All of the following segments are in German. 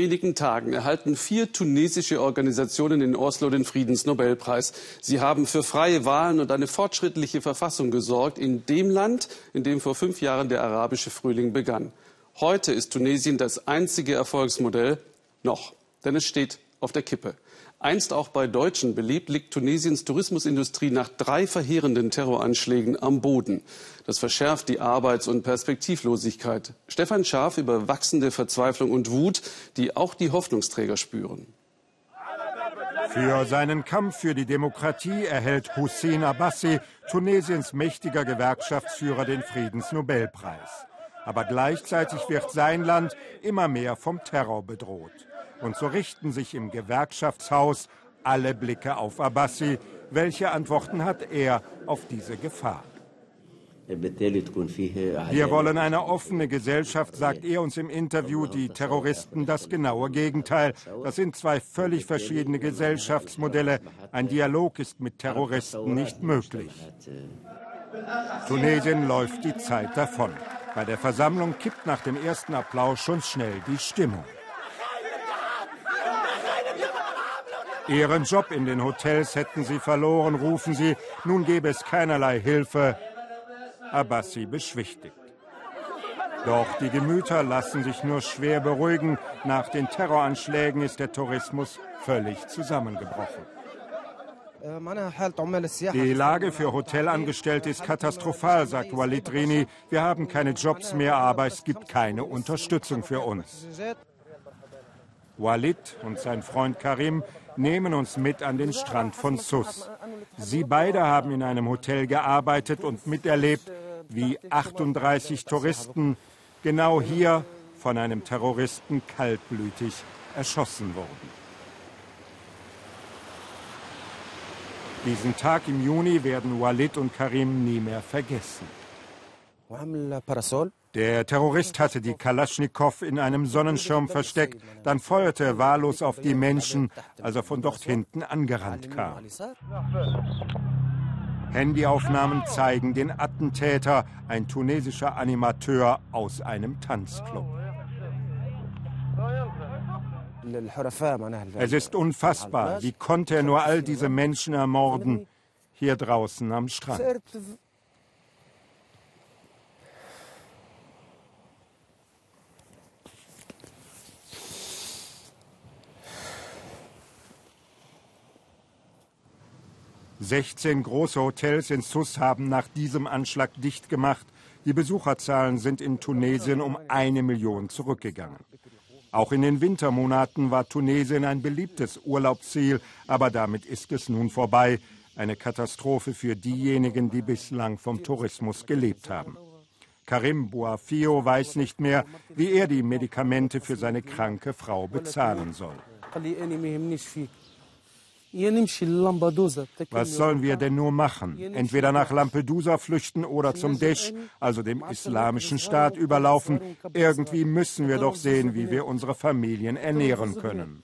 Wenigen Tagen erhalten vier tunesische Organisationen in Oslo den Friedensnobelpreis. Sie haben für freie Wahlen und eine fortschrittliche Verfassung gesorgt in dem Land, in dem vor fünf Jahren der arabische Frühling begann. Heute ist Tunesien das einzige Erfolgsmodell noch, denn es steht auf der Kippe. Einst auch bei Deutschen beliebt, liegt Tunesiens Tourismusindustrie nach drei verheerenden Terroranschlägen am Boden. Das verschärft die Arbeits- und Perspektivlosigkeit. Stefan Scharf über wachsende Verzweiflung und Wut, die auch die Hoffnungsträger spüren. Für seinen Kampf für die Demokratie erhält Hussein Abbasi, Tunesiens mächtiger Gewerkschaftsführer, den Friedensnobelpreis. Aber gleichzeitig wird sein Land immer mehr vom Terror bedroht. Und so richten sich im Gewerkschaftshaus alle Blicke auf Abbasi. Welche Antworten hat er auf diese Gefahr? Wir wollen eine offene Gesellschaft, sagt er uns im Interview. Die Terroristen das genaue Gegenteil. Das sind zwei völlig verschiedene Gesellschaftsmodelle. Ein Dialog ist mit Terroristen nicht möglich. Tunesien läuft die Zeit davon. Bei der Versammlung kippt nach dem ersten Applaus schon schnell die Stimmung. Ihren Job in den Hotels hätten sie verloren, rufen sie. Nun gäbe es keinerlei Hilfe. Abbasi beschwichtigt. Doch die Gemüter lassen sich nur schwer beruhigen. Nach den Terroranschlägen ist der Tourismus völlig zusammengebrochen. Die Lage für Hotelangestellte ist katastrophal, sagt Walid Rini. Wir haben keine Jobs mehr, aber es gibt keine Unterstützung für uns. Walid und sein Freund Karim nehmen uns mit an den Strand von Sus. Sie beide haben in einem Hotel gearbeitet und miterlebt, wie 38 Touristen genau hier von einem Terroristen kaltblütig erschossen wurden. Diesen Tag im Juni werden Walid und Karim nie mehr vergessen. Der Terrorist hatte die Kalaschnikow in einem Sonnenschirm versteckt, dann feuerte er wahllos auf die Menschen, als er von dort hinten angerannt kam. Handyaufnahmen zeigen den Attentäter, ein tunesischer Animateur aus einem Tanzclub. Es ist unfassbar. Wie konnte er nur all diese Menschen ermorden? Hier draußen am Strand. 16 große Hotels in Sus haben nach diesem Anschlag dicht gemacht. Die Besucherzahlen sind in Tunesien um eine Million zurückgegangen. Auch in den Wintermonaten war Tunesien ein beliebtes Urlaubsziel, aber damit ist es nun vorbei. Eine Katastrophe für diejenigen, die bislang vom Tourismus gelebt haben. Karim Bouafio weiß nicht mehr, wie er die Medikamente für seine kranke Frau bezahlen soll. Was sollen wir denn nur machen? Entweder nach Lampedusa flüchten oder zum Desch, also dem islamischen Staat, überlaufen. Irgendwie müssen wir doch sehen, wie wir unsere Familien ernähren können.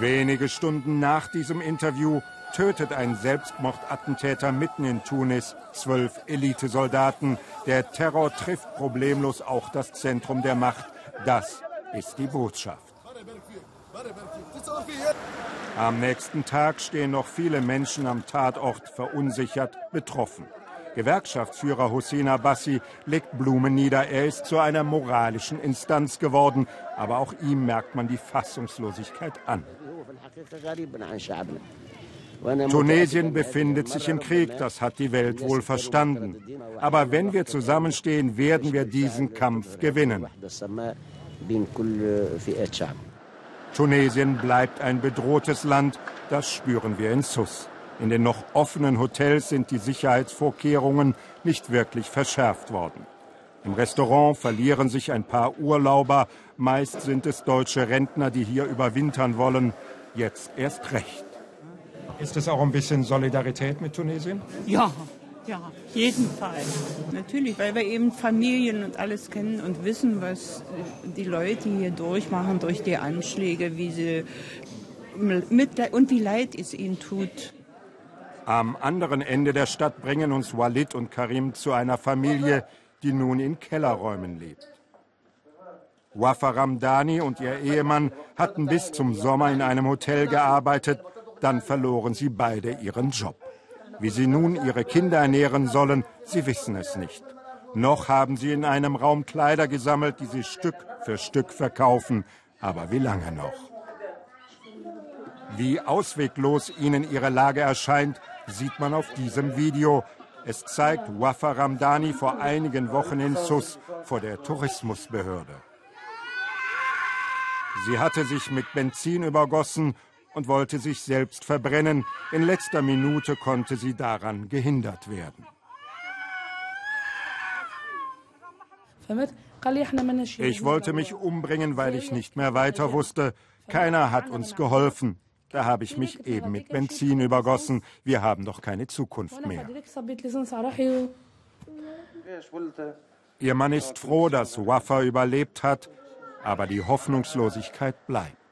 Wenige Stunden nach diesem Interview tötet ein Selbstmordattentäter mitten in Tunis zwölf Elitesoldaten. Der Terror trifft problemlos auch das Zentrum der Macht. Das ist die Botschaft. Am nächsten Tag stehen noch viele Menschen am Tatort verunsichert, betroffen. Gewerkschaftsführer Hussein Abbasi legt Blumen nieder. Er ist zu einer moralischen Instanz geworden. Aber auch ihm merkt man die Fassungslosigkeit an. Tunesien befindet sich im Krieg, das hat die Welt wohl verstanden. Aber wenn wir zusammenstehen, werden wir diesen Kampf gewinnen. Tunesien bleibt ein bedrohtes Land, das spüren wir in Sus. In den noch offenen Hotels sind die Sicherheitsvorkehrungen nicht wirklich verschärft worden. Im Restaurant verlieren sich ein paar Urlauber, meist sind es deutsche Rentner, die hier überwintern wollen, jetzt erst recht. Ist es auch ein bisschen Solidarität mit Tunesien? Ja, ja, jedenfalls. Natürlich, weil wir eben Familien und alles kennen und wissen, was die Leute hier durchmachen durch die Anschläge, wie sie mit und wie leid es ihnen tut. Am anderen Ende der Stadt bringen uns Walid und Karim zu einer Familie, die nun in Kellerräumen lebt. Wafa Ramdani und ihr Ehemann hatten bis zum Sommer in einem Hotel gearbeitet, dann verloren sie beide ihren Job. Wie sie nun ihre Kinder ernähren sollen, sie wissen es nicht. Noch haben sie in einem Raum Kleider gesammelt, die sie Stück für Stück verkaufen. Aber wie lange noch? Wie ausweglos ihnen ihre Lage erscheint, sieht man auf diesem Video. Es zeigt Wafa Ramdani vor einigen Wochen in Sus vor der Tourismusbehörde. Sie hatte sich mit Benzin übergossen und wollte sich selbst verbrennen. In letzter Minute konnte sie daran gehindert werden. Ich wollte mich umbringen, weil ich nicht mehr weiter wusste. Keiner hat uns geholfen. Da habe ich mich eben mit Benzin übergossen. Wir haben doch keine Zukunft mehr. Ihr Mann ist froh, dass Wafa überlebt hat, aber die Hoffnungslosigkeit bleibt.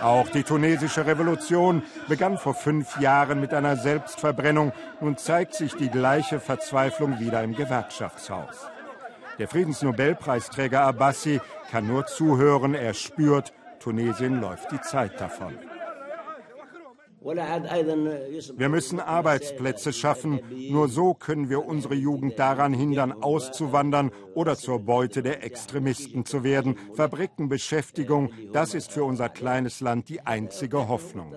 Auch die tunesische Revolution begann vor fünf Jahren mit einer Selbstverbrennung. Nun zeigt sich die gleiche Verzweiflung wieder im Gewerkschaftshaus. Der Friedensnobelpreisträger Abbasi kann nur zuhören, er spürt, Tunesien läuft die Zeit davon. Wir müssen Arbeitsplätze schaffen. Nur so können wir unsere Jugend daran hindern, auszuwandern oder zur Beute der Extremisten zu werden. Fabriken, Beschäftigung, das ist für unser kleines Land die einzige Hoffnung.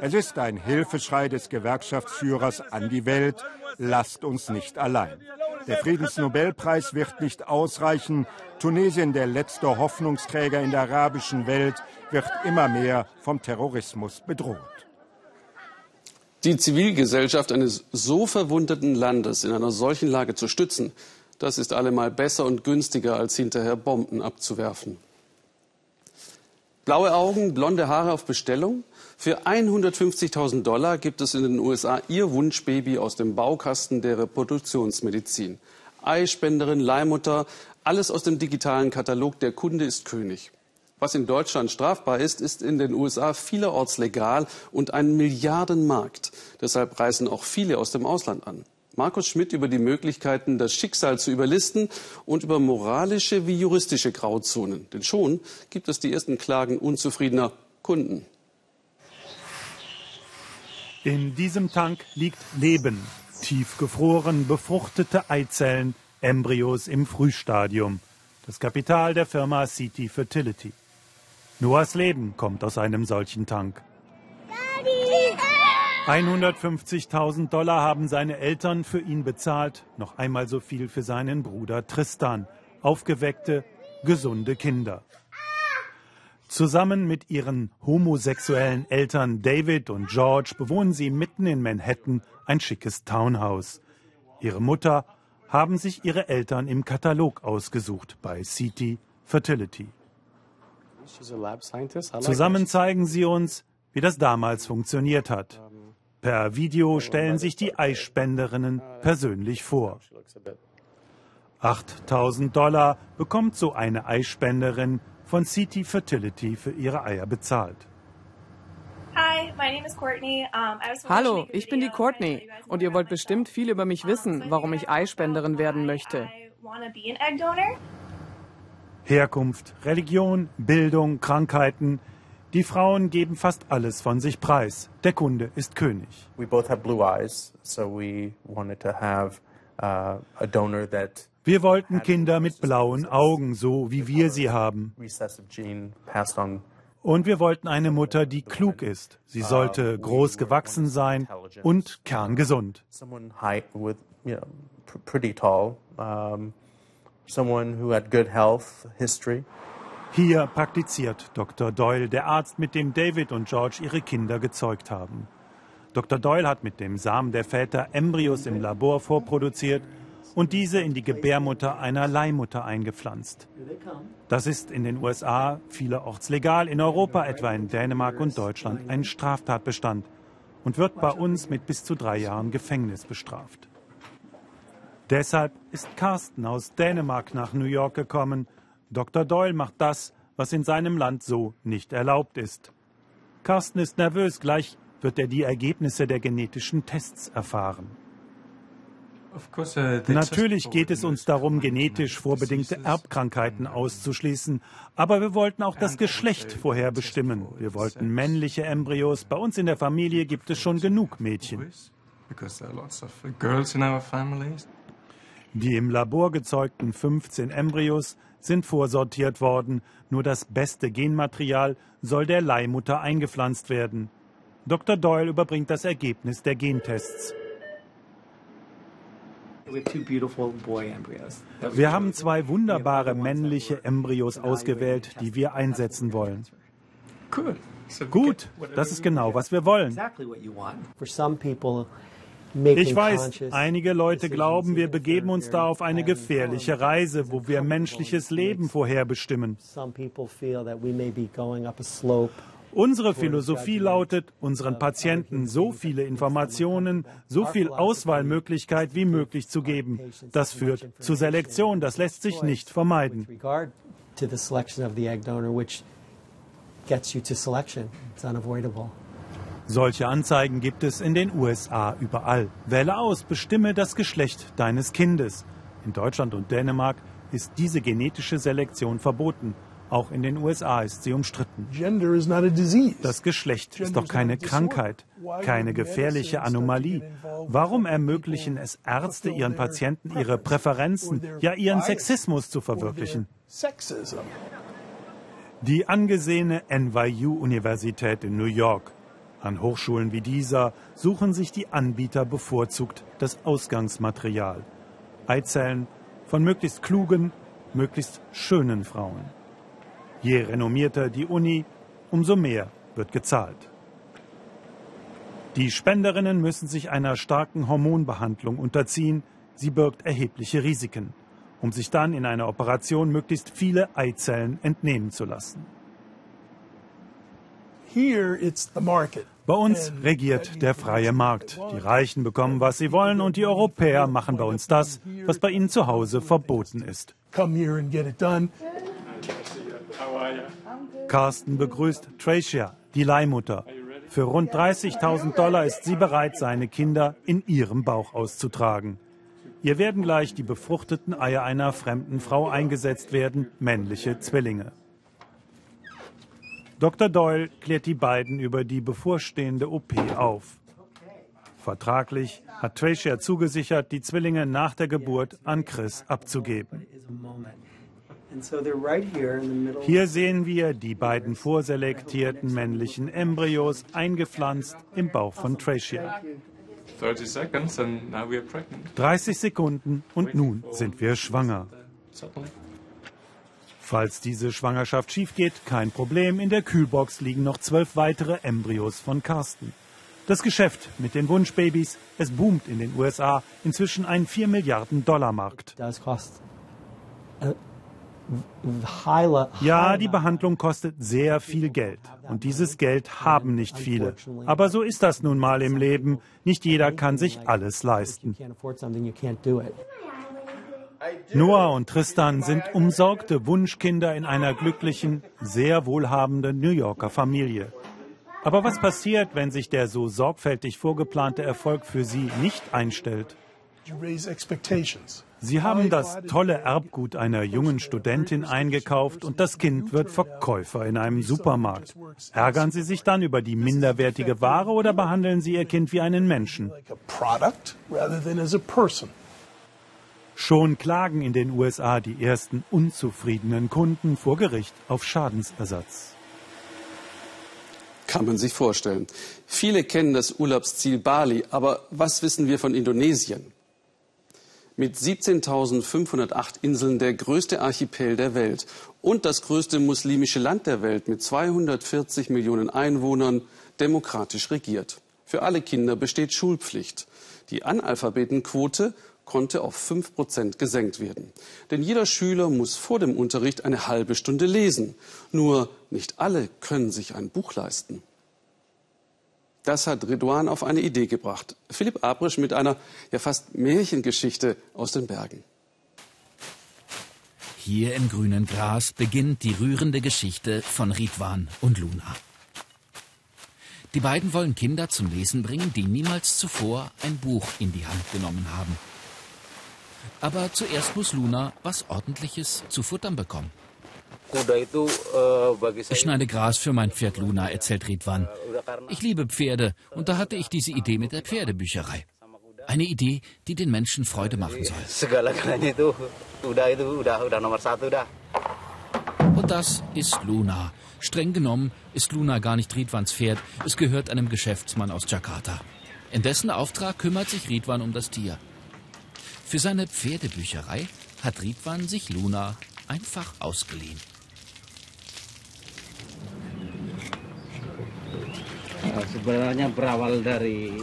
Es ist ein Hilfeschrei des Gewerkschaftsführers an die Welt. Lasst uns nicht allein. Der Friedensnobelpreis wird nicht ausreichen. Tunesien, der letzte Hoffnungsträger in der arabischen Welt, wird immer mehr vom Terrorismus bedroht. Die Zivilgesellschaft eines so verwundeten Landes in einer solchen Lage zu stützen, das ist allemal besser und günstiger, als hinterher Bomben abzuwerfen. Blaue Augen, blonde Haare auf Bestellung? Für 150.000 Dollar gibt es in den USA Ihr Wunschbaby aus dem Baukasten der Reproduktionsmedizin. Eispenderin, Leihmutter, alles aus dem digitalen Katalog Der Kunde ist König. Was in Deutschland strafbar ist, ist in den USA vielerorts legal und ein Milliardenmarkt. Deshalb reisen auch viele aus dem Ausland an. Markus Schmidt über die Möglichkeiten, das Schicksal zu überlisten und über moralische wie juristische Grauzonen. Denn schon gibt es die ersten Klagen unzufriedener Kunden. In diesem Tank liegt Leben, tiefgefroren, befruchtete Eizellen, Embryos im Frühstadium. Das Kapital der Firma City Fertility. Noahs Leben kommt aus einem solchen Tank. 150.000 Dollar haben seine Eltern für ihn bezahlt, noch einmal so viel für seinen Bruder Tristan. Aufgeweckte, gesunde Kinder. Zusammen mit ihren homosexuellen Eltern David und George bewohnen sie mitten in Manhattan ein schickes Townhouse. Ihre Mutter haben sich ihre Eltern im Katalog ausgesucht bei CT Fertility. Zusammen zeigen sie uns, wie das damals funktioniert hat. Per Video stellen sich die Eisspenderinnen persönlich vor. 8000 Dollar bekommt so eine Eispenderin von CT Fertility für ihre Eier bezahlt. Hallo, ich bin die Courtney und ihr wollt bestimmt viel über mich wissen, warum ich Eispenderin werden möchte. Herkunft, Religion, Bildung, Krankheiten. Die Frauen geben fast alles von sich preis. Der Kunde ist König. We both have blue eyes, so we wanted to have uh, a donor that wir wollten Kinder mit blauen Augen, so wie wir sie haben. Und wir wollten eine Mutter, die klug ist. Sie sollte groß gewachsen sein und kerngesund. Hier praktiziert Dr. Doyle, der Arzt, mit dem David und George ihre Kinder gezeugt haben. Dr. Doyle hat mit dem Samen der Väter Embryos im Labor vorproduziert und diese in die Gebärmutter einer Leihmutter eingepflanzt. Das ist in den USA vielerorts legal, in Europa, etwa in Dänemark und Deutschland, ein Straftatbestand und wird bei uns mit bis zu drei Jahren Gefängnis bestraft. Deshalb ist Carsten aus Dänemark nach New York gekommen. Dr. Doyle macht das, was in seinem Land so nicht erlaubt ist. Carsten ist nervös, gleich wird er die Ergebnisse der genetischen Tests erfahren. Natürlich geht es uns darum, genetisch vorbedingte Erbkrankheiten auszuschließen. Aber wir wollten auch das Geschlecht vorher bestimmen. Wir wollten männliche Embryos. Bei uns in der Familie gibt es schon genug Mädchen. Die im Labor gezeugten 15 Embryos sind vorsortiert worden. Nur das beste Genmaterial soll der Leihmutter eingepflanzt werden. Dr. Doyle überbringt das Ergebnis der Gentests. Wir haben zwei wunderbare männliche Embryos ausgewählt, die wir einsetzen wollen. Gut, das ist genau, was wir wollen. Ich weiß, einige Leute glauben, wir begeben uns da auf eine gefährliche Reise, wo wir menschliches Leben vorherbestimmen. Unsere Philosophie lautet, unseren Patienten so viele Informationen, so viel Auswahlmöglichkeit wie möglich zu geben. Das führt zu Selektion, das lässt sich nicht vermeiden. Solche Anzeigen gibt es in den USA überall. Wähle aus, bestimme das Geschlecht deines Kindes. In Deutschland und Dänemark ist diese genetische Selektion verboten. Auch in den USA ist sie umstritten. Das Geschlecht ist doch keine Krankheit, keine gefährliche Anomalie. Warum ermöglichen es Ärzte ihren Patienten ihre Präferenzen, ja ihren Sexismus zu verwirklichen? Die angesehene NYU-Universität in New York. An Hochschulen wie dieser suchen sich die Anbieter bevorzugt das Ausgangsmaterial. Eizellen von möglichst klugen, möglichst schönen Frauen. Je renommierter die Uni, umso mehr wird gezahlt. Die Spenderinnen müssen sich einer starken Hormonbehandlung unterziehen. Sie birgt erhebliche Risiken, um sich dann in einer Operation möglichst viele Eizellen entnehmen zu lassen. Bei uns regiert der freie Markt. Die Reichen bekommen, was sie wollen, und die Europäer machen bei uns das, was bei ihnen zu Hause verboten ist. Carsten begrüßt Tracia, die Leihmutter. Für rund 30.000 Dollar ist sie bereit, seine Kinder in ihrem Bauch auszutragen. Ihr werden gleich die befruchteten Eier einer fremden Frau eingesetzt werden, männliche Zwillinge. Dr. Doyle klärt die beiden über die bevorstehende OP auf. Vertraglich hat Tracia zugesichert, die Zwillinge nach der Geburt an Chris abzugeben. Hier sehen wir die beiden vorselektierten männlichen Embryos eingepflanzt im Bauch von Tracia. 30 Sekunden und nun sind wir schwanger. Falls diese Schwangerschaft schief geht, kein Problem. In der Kühlbox liegen noch zwölf weitere Embryos von Carsten. Das Geschäft mit den Wunschbabys, es boomt in den USA, inzwischen ein 4 Milliarden Dollar Markt. Ja, die Behandlung kostet sehr viel Geld. Und dieses Geld haben nicht viele. Aber so ist das nun mal im Leben. Nicht jeder kann sich alles leisten. Noah und Tristan sind umsorgte Wunschkinder in einer glücklichen, sehr wohlhabenden New Yorker Familie. Aber was passiert, wenn sich der so sorgfältig vorgeplante Erfolg für sie nicht einstellt? Sie haben das tolle Erbgut einer jungen Studentin eingekauft und das Kind wird Verkäufer in einem Supermarkt. Ärgern Sie sich dann über die minderwertige Ware oder behandeln Sie Ihr Kind wie einen Menschen? Schon klagen in den USA die ersten unzufriedenen Kunden vor Gericht auf Schadensersatz. Kann man sich vorstellen. Viele kennen das Urlaubsziel Bali, aber was wissen wir von Indonesien? Mit 17.508 Inseln der größte Archipel der Welt und das größte muslimische Land der Welt mit 240 Millionen Einwohnern demokratisch regiert. Für alle Kinder besteht Schulpflicht. Die Analphabetenquote konnte auf 5 Prozent gesenkt werden. Denn jeder Schüler muss vor dem Unterricht eine halbe Stunde lesen. Nur nicht alle können sich ein Buch leisten. Das hat Ridwan auf eine Idee gebracht. Philipp Abrisch mit einer ja fast Märchengeschichte aus den Bergen. Hier im grünen Gras beginnt die rührende Geschichte von Ridwan und Luna. Die beiden wollen Kinder zum Lesen bringen, die niemals zuvor ein Buch in die Hand genommen haben. Aber zuerst muss Luna was Ordentliches zu futtern bekommen. Ich schneide Gras für mein Pferd Luna, erzählt Ridwan. Ich liebe Pferde und da hatte ich diese Idee mit der Pferdebücherei. Eine Idee, die den Menschen Freude machen soll. Und das ist Luna. Streng genommen ist Luna gar nicht Ridwans Pferd. Es gehört einem Geschäftsmann aus Jakarta. In dessen Auftrag kümmert sich Ridwan um das Tier. Für seine Pferdebücherei hat Ridwan sich Luna einfach ausgeliehen.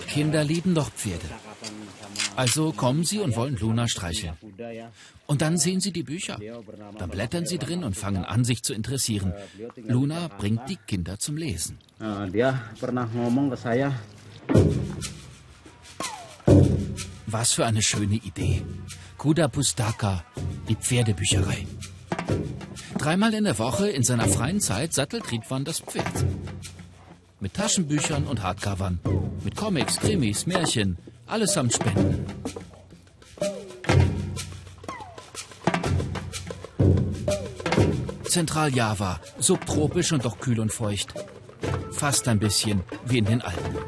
Kinder lieben doch Pferde. Also kommen sie und wollen Luna streicheln. Und dann sehen sie die Bücher. Dann blättern sie drin und fangen an, sich zu interessieren. Luna bringt die Kinder zum Lesen. Was für eine schöne Idee. Kuda Pustaka, die Pferdebücherei. Dreimal in der Woche in seiner freien Zeit sattelt Ridwan das Pferd. Mit Taschenbüchern und Hardcovern. Mit Comics, Krimis, Märchen. Allesamt Spenden. Zentraljava, subtropisch und doch kühl und feucht. Fast ein bisschen wie in den Alpen.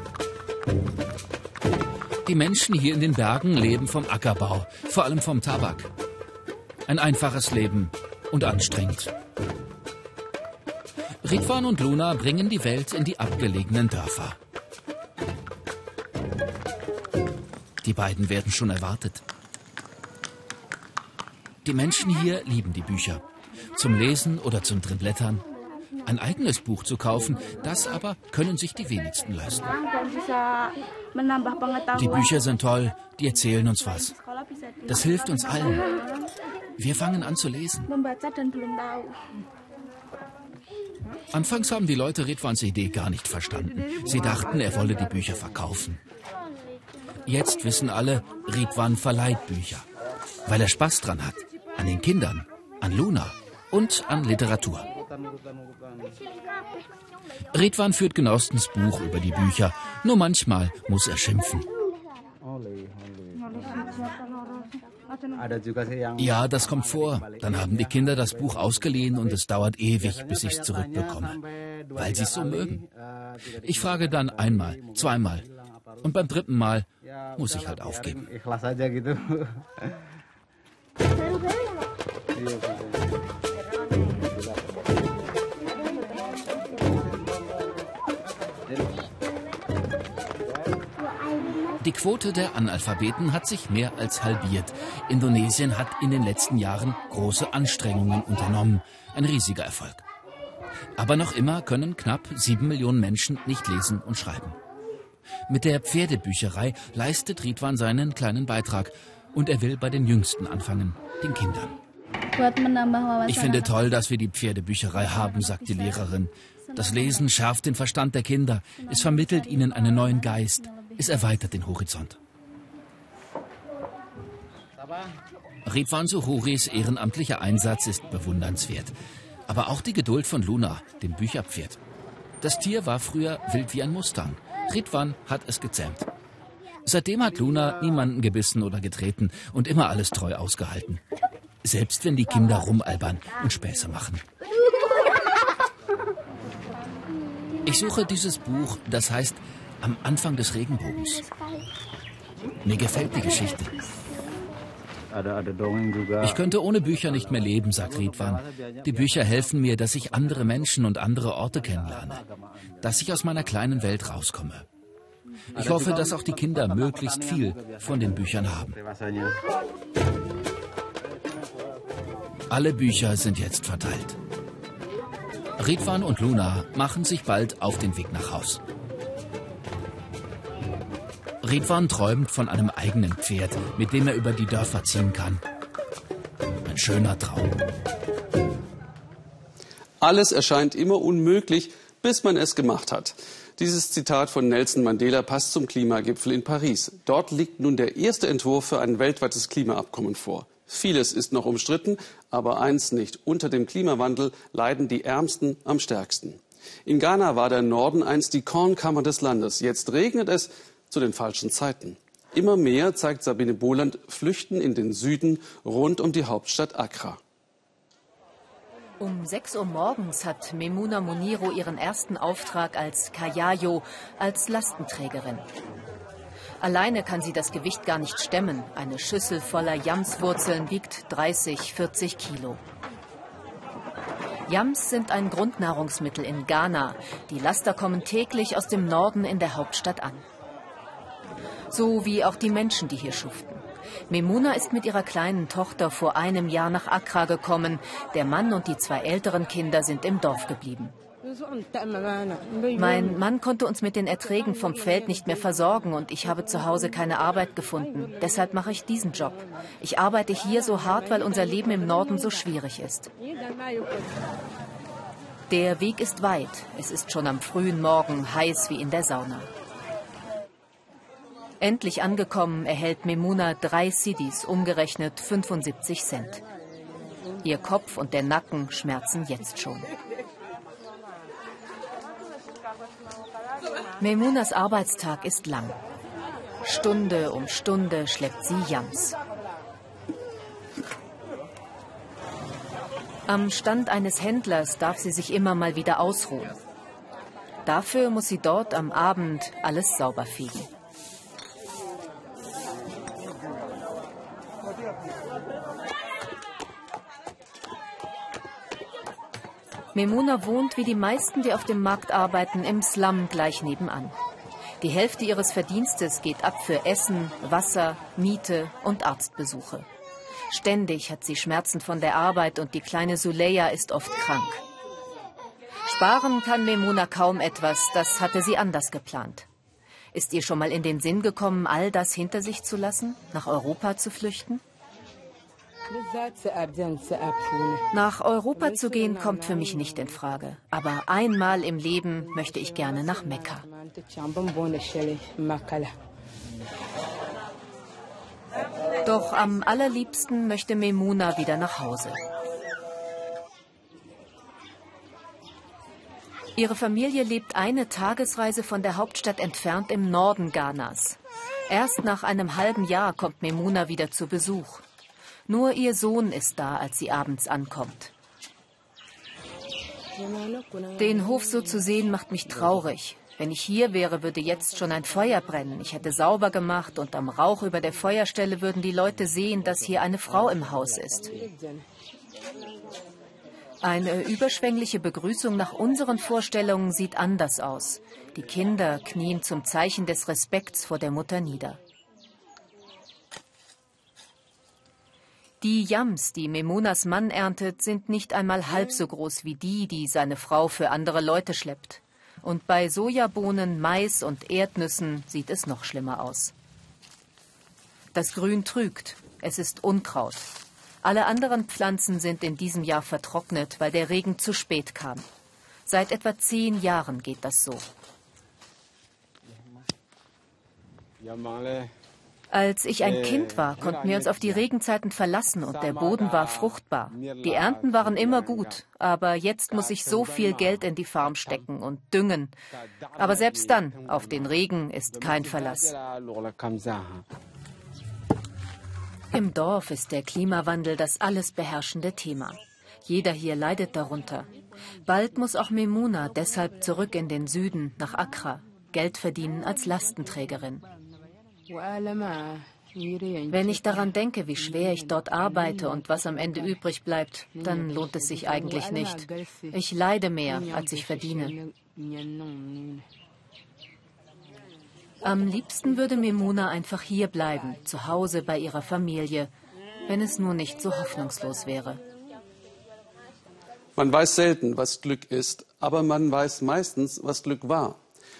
Die Menschen hier in den Bergen leben vom Ackerbau, vor allem vom Tabak. Ein einfaches Leben und anstrengend. Ridwan und Luna bringen die Welt in die abgelegenen Dörfer. Die beiden werden schon erwartet. Die Menschen hier lieben die Bücher. Zum Lesen oder zum Drinblättern. Ein eigenes Buch zu kaufen, das aber können sich die wenigsten leisten. Die Bücher sind toll, die erzählen uns was. Das hilft uns allen. Wir fangen an zu lesen. Anfangs haben die Leute Ridwans Idee gar nicht verstanden. Sie dachten, er wolle die Bücher verkaufen. Jetzt wissen alle, Ridwan verleiht Bücher, weil er Spaß dran hat. An den Kindern, an Luna und an Literatur. Ridwan führt genauestens Buch über die Bücher. Nur manchmal muss er schimpfen. Ja, das kommt vor. Dann haben die Kinder das Buch ausgeliehen und es dauert ewig, bis ich es zurückbekomme, weil sie es so mögen. Ich frage dann einmal, zweimal. und beim dritten Mal muss ich halt aufgeben. Die Quote der Analphabeten hat sich mehr als halbiert. Indonesien hat in den letzten Jahren große Anstrengungen unternommen. Ein riesiger Erfolg. Aber noch immer können knapp sieben Millionen Menschen nicht lesen und schreiben. Mit der Pferdebücherei leistet Ridwan seinen kleinen Beitrag. Und er will bei den Jüngsten anfangen, den Kindern. Ich finde toll, dass wir die Pferdebücherei haben, sagt die Lehrerin. Das Lesen schärft den Verstand der Kinder. Es vermittelt ihnen einen neuen Geist. Es erweitert den Horizont. Ridwan Suhuris ehrenamtlicher Einsatz ist bewundernswert. Aber auch die Geduld von Luna, dem Bücherpferd. Das Tier war früher wild wie ein Mustang. Ridwan hat es gezähmt. Seitdem hat Luna niemanden gebissen oder getreten und immer alles treu ausgehalten. Selbst wenn die Kinder rumalbern und Späße machen. Ich suche dieses Buch, das heißt am Anfang des Regenbogens. Mir gefällt die Geschichte. Ich könnte ohne Bücher nicht mehr leben, sagt Ridwan. Die Bücher helfen mir, dass ich andere Menschen und andere Orte kennenlerne. Dass ich aus meiner kleinen Welt rauskomme. Ich hoffe, dass auch die Kinder möglichst viel von den Büchern haben. Alle Bücher sind jetzt verteilt. Ridwan und Luna machen sich bald auf den Weg nach Haus. Ridwan träumt von einem eigenen Pferd, mit dem er über die Dörfer ziehen kann. Ein schöner Traum. Alles erscheint immer unmöglich, bis man es gemacht hat. Dieses Zitat von Nelson Mandela passt zum Klimagipfel in Paris. Dort liegt nun der erste Entwurf für ein weltweites Klimaabkommen vor. Vieles ist noch umstritten, aber eins nicht. Unter dem Klimawandel leiden die Ärmsten am stärksten. In Ghana war der Norden einst die Kornkammer des Landes. Jetzt regnet es zu den falschen Zeiten. Immer mehr, zeigt Sabine Bohland, flüchten in den Süden rund um die Hauptstadt Accra. Um 6 Uhr morgens hat Memuna Moniro ihren ersten Auftrag als Kayayo, als Lastenträgerin. Alleine kann sie das Gewicht gar nicht stemmen. Eine Schüssel voller Jamswurzeln wiegt 30, 40 Kilo. Yams sind ein Grundnahrungsmittel in Ghana. Die Laster kommen täglich aus dem Norden in der Hauptstadt an. So wie auch die Menschen, die hier schuften. Memuna ist mit ihrer kleinen Tochter vor einem Jahr nach Accra gekommen. Der Mann und die zwei älteren Kinder sind im Dorf geblieben. Mein Mann konnte uns mit den Erträgen vom Feld nicht mehr versorgen und ich habe zu Hause keine Arbeit gefunden. Deshalb mache ich diesen Job. Ich arbeite hier so hart, weil unser Leben im Norden so schwierig ist. Der Weg ist weit. Es ist schon am frühen Morgen heiß wie in der Sauna. Endlich angekommen erhält Memuna drei Sidis, umgerechnet 75 Cent. Ihr Kopf und der Nacken schmerzen jetzt schon. Memunas Arbeitstag ist lang. Stunde um Stunde schleppt sie Jams. Am Stand eines Händlers darf sie sich immer mal wieder ausruhen. Dafür muss sie dort am Abend alles sauber fegen. Memuna wohnt wie die meisten, die auf dem Markt arbeiten, im Slum gleich nebenan. Die Hälfte ihres Verdienstes geht ab für Essen, Wasser, Miete und Arztbesuche. Ständig hat sie Schmerzen von der Arbeit und die kleine Suleya ist oft krank. Sparen kann Memuna kaum etwas, das hatte sie anders geplant. Ist ihr schon mal in den Sinn gekommen, all das hinter sich zu lassen, nach Europa zu flüchten? Nach Europa zu gehen, kommt für mich nicht in Frage. Aber einmal im Leben möchte ich gerne nach Mekka. Doch am allerliebsten möchte Memuna wieder nach Hause. Ihre Familie lebt eine Tagesreise von der Hauptstadt entfernt im Norden Ghanas. Erst nach einem halben Jahr kommt Memuna wieder zu Besuch. Nur ihr Sohn ist da, als sie abends ankommt. Den Hof so zu sehen, macht mich traurig. Wenn ich hier wäre, würde jetzt schon ein Feuer brennen. Ich hätte sauber gemacht und am Rauch über der Feuerstelle würden die Leute sehen, dass hier eine Frau im Haus ist. Eine überschwängliche Begrüßung nach unseren Vorstellungen sieht anders aus. Die Kinder knien zum Zeichen des Respekts vor der Mutter nieder. Die Yams, die Memunas Mann erntet, sind nicht einmal halb so groß wie die, die seine Frau für andere Leute schleppt. Und bei Sojabohnen, Mais und Erdnüssen sieht es noch schlimmer aus. Das Grün trügt, es ist Unkraut. Alle anderen Pflanzen sind in diesem Jahr vertrocknet, weil der Regen zu spät kam. Seit etwa zehn Jahren geht das so. Als ich ein Kind war, konnten wir uns auf die Regenzeiten verlassen und der Boden war fruchtbar. Die Ernten waren immer gut, aber jetzt muss ich so viel Geld in die Farm stecken und düngen. Aber selbst dann, auf den Regen ist kein Verlass. Im Dorf ist der Klimawandel das alles beherrschende Thema. Jeder hier leidet darunter. Bald muss auch Memuna deshalb zurück in den Süden, nach Accra, Geld verdienen als Lastenträgerin. Wenn ich daran denke, wie schwer ich dort arbeite und was am Ende übrig bleibt, dann lohnt es sich eigentlich nicht. Ich leide mehr, als ich verdiene. Am liebsten würde Memuna einfach hier bleiben, zu Hause bei ihrer Familie, wenn es nur nicht so hoffnungslos wäre. Man weiß selten, was Glück ist, aber man weiß meistens, was Glück war.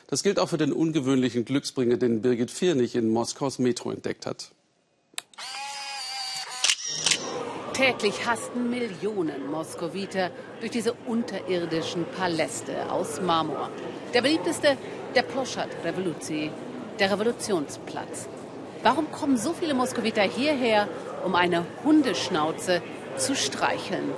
Das gilt auch für den ungewöhnlichen Glücksbringer, den Birgit Firnig in Moskaus Metro entdeckt hat. Täglich hasten Millionen Moskowiter durch diese unterirdischen Paläste aus Marmor. Der beliebteste, der Ploschat Revoluzi, der Revolutionsplatz. Warum kommen so viele Moskowiter hierher, um eine Hundeschnauze zu streicheln?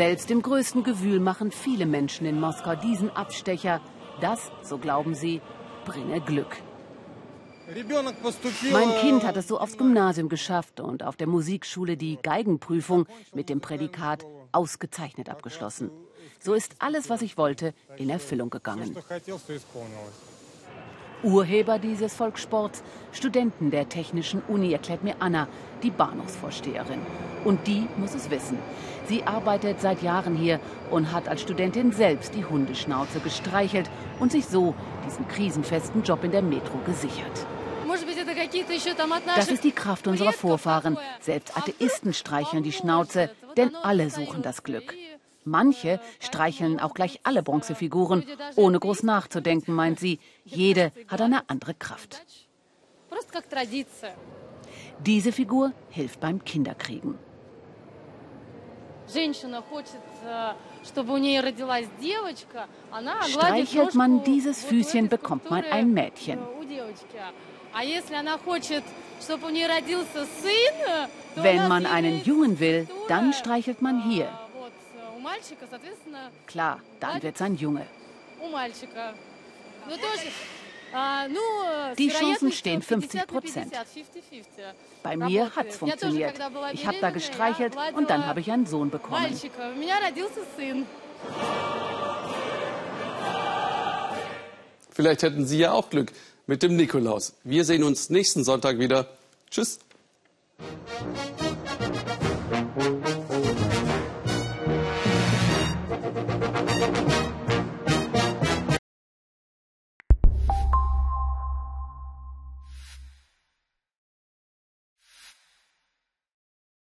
Selbst im größten Gewühl machen viele Menschen in Moskau diesen Abstecher. Das, so glauben sie, bringe Glück. Mein Kind hat es so aufs Gymnasium geschafft und auf der Musikschule die Geigenprüfung mit dem Prädikat ausgezeichnet abgeschlossen. So ist alles, was ich wollte, in Erfüllung gegangen. Urheber dieses Volkssports, Studenten der Technischen Uni, erklärt mir Anna, die Bahnhofsvorsteherin. Und die muss es wissen. Sie arbeitet seit Jahren hier und hat als Studentin selbst die Hundeschnauze gestreichelt und sich so diesen krisenfesten Job in der Metro gesichert. Das ist die Kraft unserer Vorfahren. Selbst Atheisten streicheln die Schnauze, denn alle suchen das Glück. Manche streicheln auch gleich alle Bronzefiguren, ohne groß nachzudenken, meint sie. Jede hat eine andere Kraft. Diese Figur hilft beim Kinderkriegen. Streichelt man dieses Füßchen, bekommt man ein Mädchen. Wenn man einen Jungen will, dann streichelt man hier. Klar, dann wird es ein Junge. Die Chancen stehen 50 Prozent. Bei mir hat es funktioniert. Ich habe da gestreichelt und dann habe ich einen Sohn bekommen. Vielleicht hätten Sie ja auch Glück mit dem Nikolaus. Wir sehen uns nächsten Sonntag wieder. Tschüss.